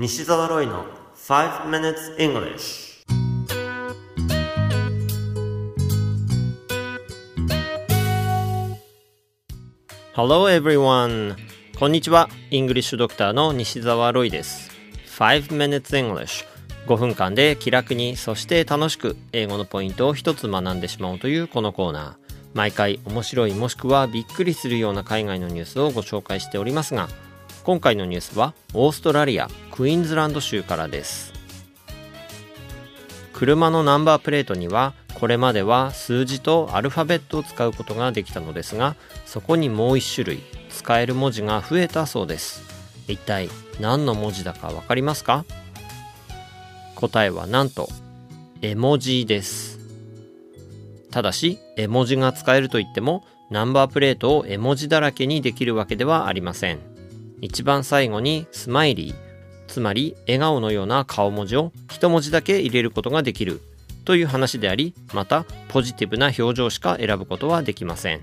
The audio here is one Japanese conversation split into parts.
西澤ロイの5 minutes English Hello everyone こんにちは。イングリッシュドクターの西澤ロイです。5 minutes English 5分間で気楽にそして楽しく英語のポイントを一つ学んでしまおうというこのコーナー。毎回面白いもしくはびっくりするような海外のニュースをご紹介しておりますが今回のニュースはオーストラリア。クイーンズランド州からです。車のナンバープレートにはこれまでは数字とアルファベットを使うことができたのですがそこにもう一種類使える文字が増えたそうです。一体何の文字だかわかりますか？答えはなんと絵文字です。ただし絵文字が使えるといってもナンバープレートを絵文字だらけにできるわけではありません。一番最後にスマイリー、つまり笑顔のような顔文字を一文字だけ入れることができるという話であり、またポジティブな表情しか選ぶことはできません。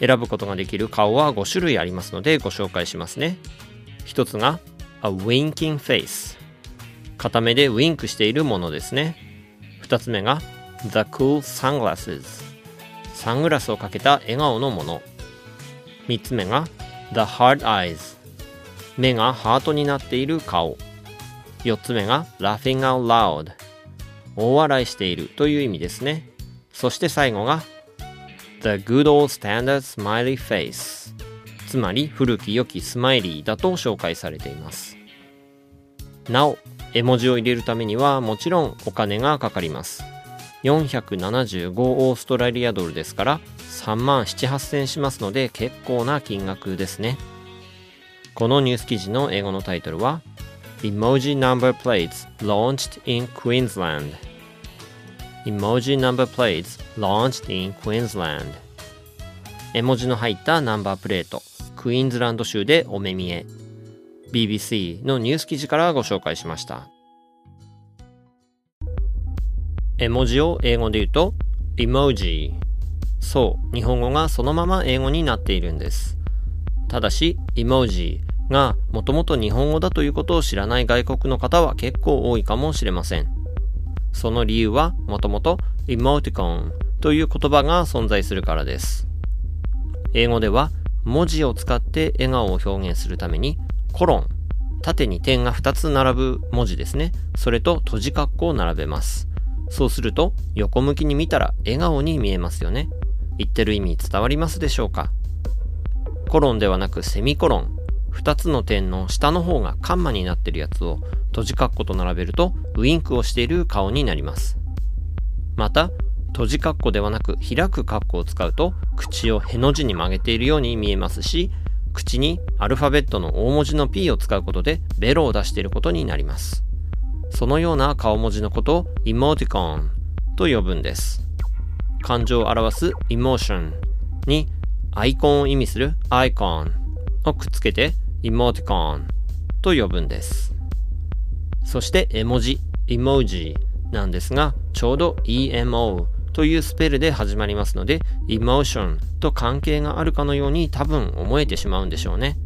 選ぶことができる顔は5種類ありますのでご紹介しますね。一つが A winking face 片目でウィンクしているものですね。二つ目が The cool sunglasses サングラスをかけた笑顔のもの。三つ目が The Hard Eyes 目がハートになっている顔。4つ目が Laughing Out Loud 大笑いしているという意味ですね。そして最後が The Good Old Standard Smiley Face つまり古き良きスマイリーだと紹介されています。なお絵文字を入れるためにはもちろんお金がかかります。475オーストラリアドルですから3万7、8000しますので結構な金額ですね。このニュース記事の英語のタイトルは Emoji Number Plates Launched in Queensland. Emoji Number Plates Launched in Queensland. 絵文字の入ったナンバープレートクイーンズランド州でお目見え。BBC のニュース記事からご紹介しました。絵文字を英語で言うと Emoji そう、日本語がそのまま英語になっているんです。ただし、イモジーがもともと日本語だということを知らない外国の方は結構多いかもしれません。その理由はもともとイモティコンという言葉が存在するからです。英語では文字を使って笑顔を表現するためにコロン、縦に点が2つ並ぶ文字ですね。それと閉じ括弧を並べます。そうすると横向きに見たら笑顔に見えますよね。言ってる意味伝わりますでしょうか？コロンではなくセミコロン。2つの点の下の方がカンマになってるやつを閉じ括弧と並べるとウインクをしている顔になります。また、閉じ括弧ではなく開く括弧を使うと口をへの字に曲げているように見えますし、口にアルファベットの大文字の P を使うことでベロを出していることになります。そのような顔文字のことをイモティコンと呼ぶんです。感情を表す emotion にアイコンを意味する icon をくっつけて emoticon と呼ぶんです。そして絵文字 emoji なんですがちょうど emo というスペルで始まりますので emotion と関係があるかのように多分思えてしまうんでしょうね。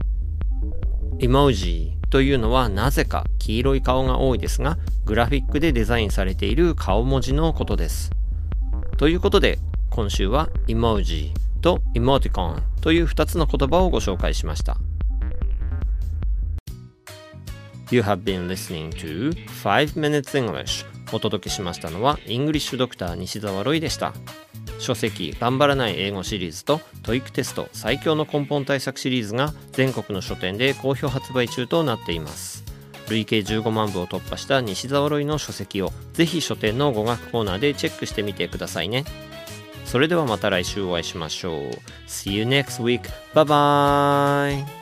emoji というのはなぜか黄色い顔が多いですがグラフィックでデザインされている顔文字のことです。ということで、今週は emoji と emoticon という2つの言葉をご紹介しました。You have been listening to 5 Minutes English お届けしましたのは、イングリッシュドクター西澤ロイでした。書籍頑張らない英語シリーズと TOEIC テスト最強の根本対策シリーズが全国の書店で好評発売中となっています。累計15万部を突破した西沢ロイの書籍をぜひ書店の語学コーナーでチェックしてみてくださいね。それではまた来週お会いしましょう。See you next week. Bye bye!